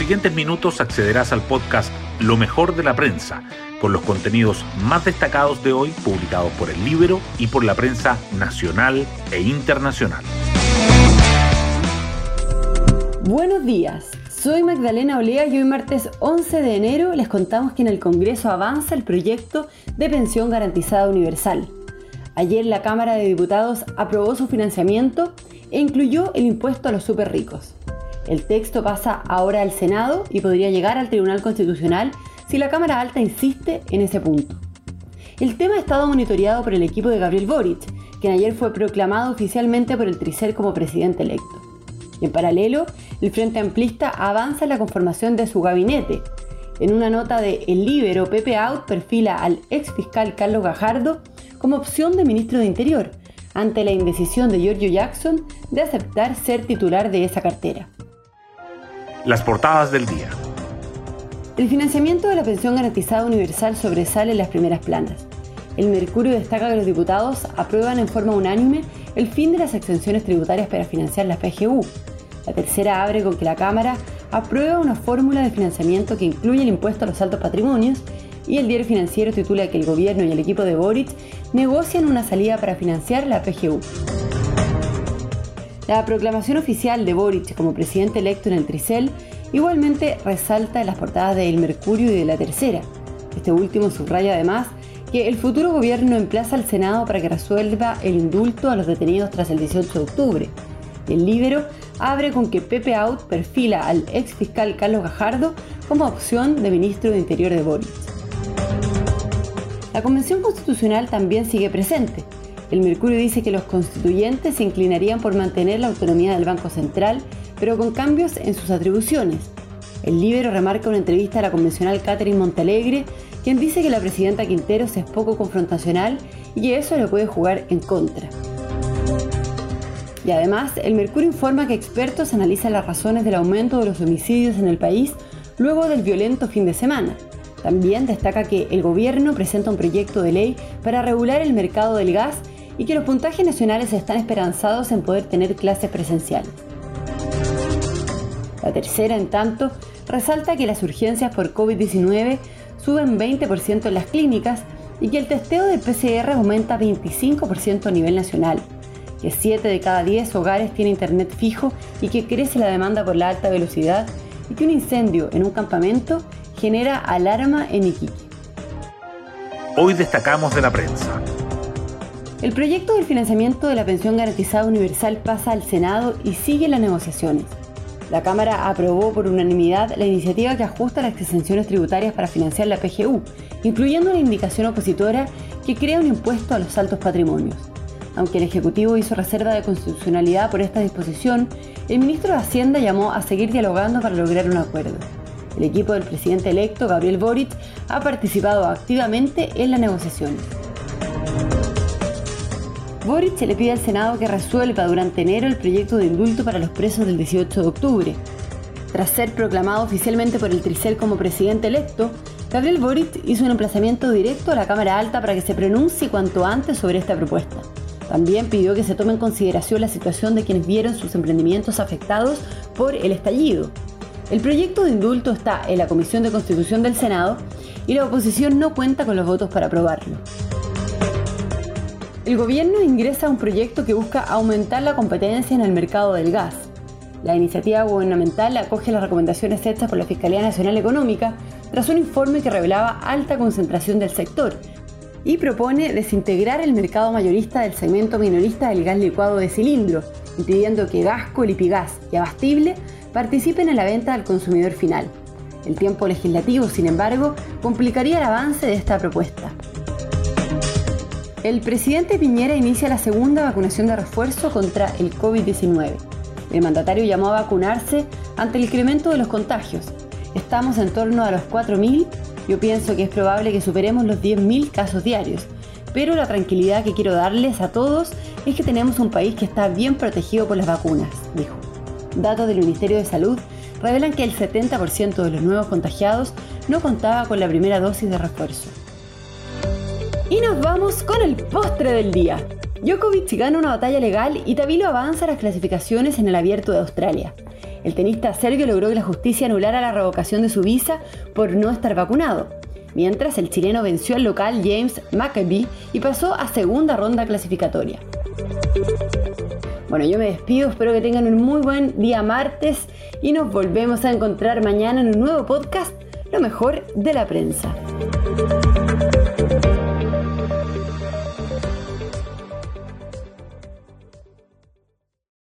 siguientes minutos accederás al podcast Lo mejor de la prensa, con los contenidos más destacados de hoy publicados por el libro y por la prensa nacional e internacional. Buenos días, soy Magdalena Olea y hoy martes 11 de enero les contamos que en el Congreso avanza el proyecto de pensión garantizada universal. Ayer la Cámara de Diputados aprobó su financiamiento e incluyó el impuesto a los super ricos. El texto pasa ahora al Senado y podría llegar al Tribunal Constitucional si la Cámara Alta insiste en ese punto. El tema ha estado monitoreado por el equipo de Gabriel Boric, quien ayer fue proclamado oficialmente por el Tricel como presidente electo. En paralelo, el Frente Amplista avanza en la conformación de su gabinete. En una nota de El Libero, Pepe Out perfila al ex fiscal Carlos Gajardo como opción de ministro de Interior, ante la indecisión de Giorgio Jackson de aceptar ser titular de esa cartera. Las portadas del día. El financiamiento de la pensión garantizada universal sobresale en las primeras planas. El Mercurio destaca que los diputados aprueban en forma unánime el fin de las exenciones tributarias para financiar la PGU. La tercera abre con que la Cámara aprueba una fórmula de financiamiento que incluye el impuesto a los altos patrimonios y el diario financiero titula que el gobierno y el equipo de Boric negocian una salida para financiar la PGU. La proclamación oficial de Boric como presidente electo en el Tricel igualmente resalta en las portadas de El Mercurio y de La Tercera. Este último subraya además que el futuro gobierno emplaza al Senado para que resuelva el indulto a los detenidos tras el 18 de octubre. El Libero abre con que Pepe Out perfila al ex fiscal Carlos Gajardo como opción de ministro de Interior de Boric. La Convención Constitucional también sigue presente. El Mercurio dice que los constituyentes se inclinarían por mantener la autonomía del Banco Central, pero con cambios en sus atribuciones. El Libero remarca una entrevista a la convencional Catherine Montalegre, quien dice que la presidenta Quinteros es poco confrontacional y que eso le puede jugar en contra. Y además, el Mercurio informa que expertos analizan las razones del aumento de los homicidios en el país luego del violento fin de semana. También destaca que el gobierno presenta un proyecto de ley para regular el mercado del gas y que los puntajes nacionales están esperanzados en poder tener clases presenciales. La tercera, en tanto, resalta que las urgencias por COVID-19 suben 20% en las clínicas y que el testeo de PCR aumenta 25% a nivel nacional, que 7 de cada 10 hogares tiene internet fijo y que crece la demanda por la alta velocidad y que un incendio en un campamento genera alarma en Iquique. Hoy destacamos de la prensa. El proyecto del financiamiento de la pensión garantizada universal pasa al Senado y sigue las negociaciones. La Cámara aprobó por unanimidad la iniciativa que ajusta las exenciones tributarias para financiar la PGU, incluyendo una indicación opositora que crea un impuesto a los altos patrimonios. Aunque el Ejecutivo hizo reserva de constitucionalidad por esta disposición, el ministro de Hacienda llamó a seguir dialogando para lograr un acuerdo. El equipo del presidente electo, Gabriel Boric, ha participado activamente en las negociaciones. Boric le pide al Senado que resuelva durante enero el proyecto de indulto para los presos del 18 de octubre. Tras ser proclamado oficialmente por el Tricel como presidente electo, Gabriel Boric hizo un emplazamiento directo a la Cámara Alta para que se pronuncie cuanto antes sobre esta propuesta. También pidió que se tome en consideración la situación de quienes vieron sus emprendimientos afectados por el estallido, el proyecto de indulto está en la Comisión de Constitución del Senado y la oposición no cuenta con los votos para aprobarlo. El gobierno ingresa un proyecto que busca aumentar la competencia en el mercado del gas. La iniciativa gubernamental acoge las recomendaciones hechas por la Fiscalía Nacional Económica tras un informe que revelaba alta concentración del sector y propone desintegrar el mercado mayorista del segmento minorista del gas licuado de cilindro, impidiendo que Gasco, Lipigas y Abastible participen en la venta al consumidor final. El tiempo legislativo, sin embargo, complicaría el avance de esta propuesta. El presidente Piñera inicia la segunda vacunación de refuerzo contra el COVID-19. El mandatario llamó a vacunarse ante el incremento de los contagios. Estamos en torno a los 4.000. Yo pienso que es probable que superemos los 10.000 casos diarios. Pero la tranquilidad que quiero darles a todos es que tenemos un país que está bien protegido por las vacunas, dijo. Datos del Ministerio de Salud revelan que el 70% de los nuevos contagiados no contaba con la primera dosis de refuerzo. Y nos vamos con el postre del día. Djokovic gana una batalla legal y Tavilo avanza a las clasificaciones en el abierto de Australia. El tenista serbio logró que la justicia anulara la revocación de su visa por no estar vacunado, mientras el chileno venció al local James McAbee y pasó a segunda ronda clasificatoria. Bueno, yo me despido, espero que tengan un muy buen día martes y nos volvemos a encontrar mañana en un nuevo podcast, Lo mejor de la prensa.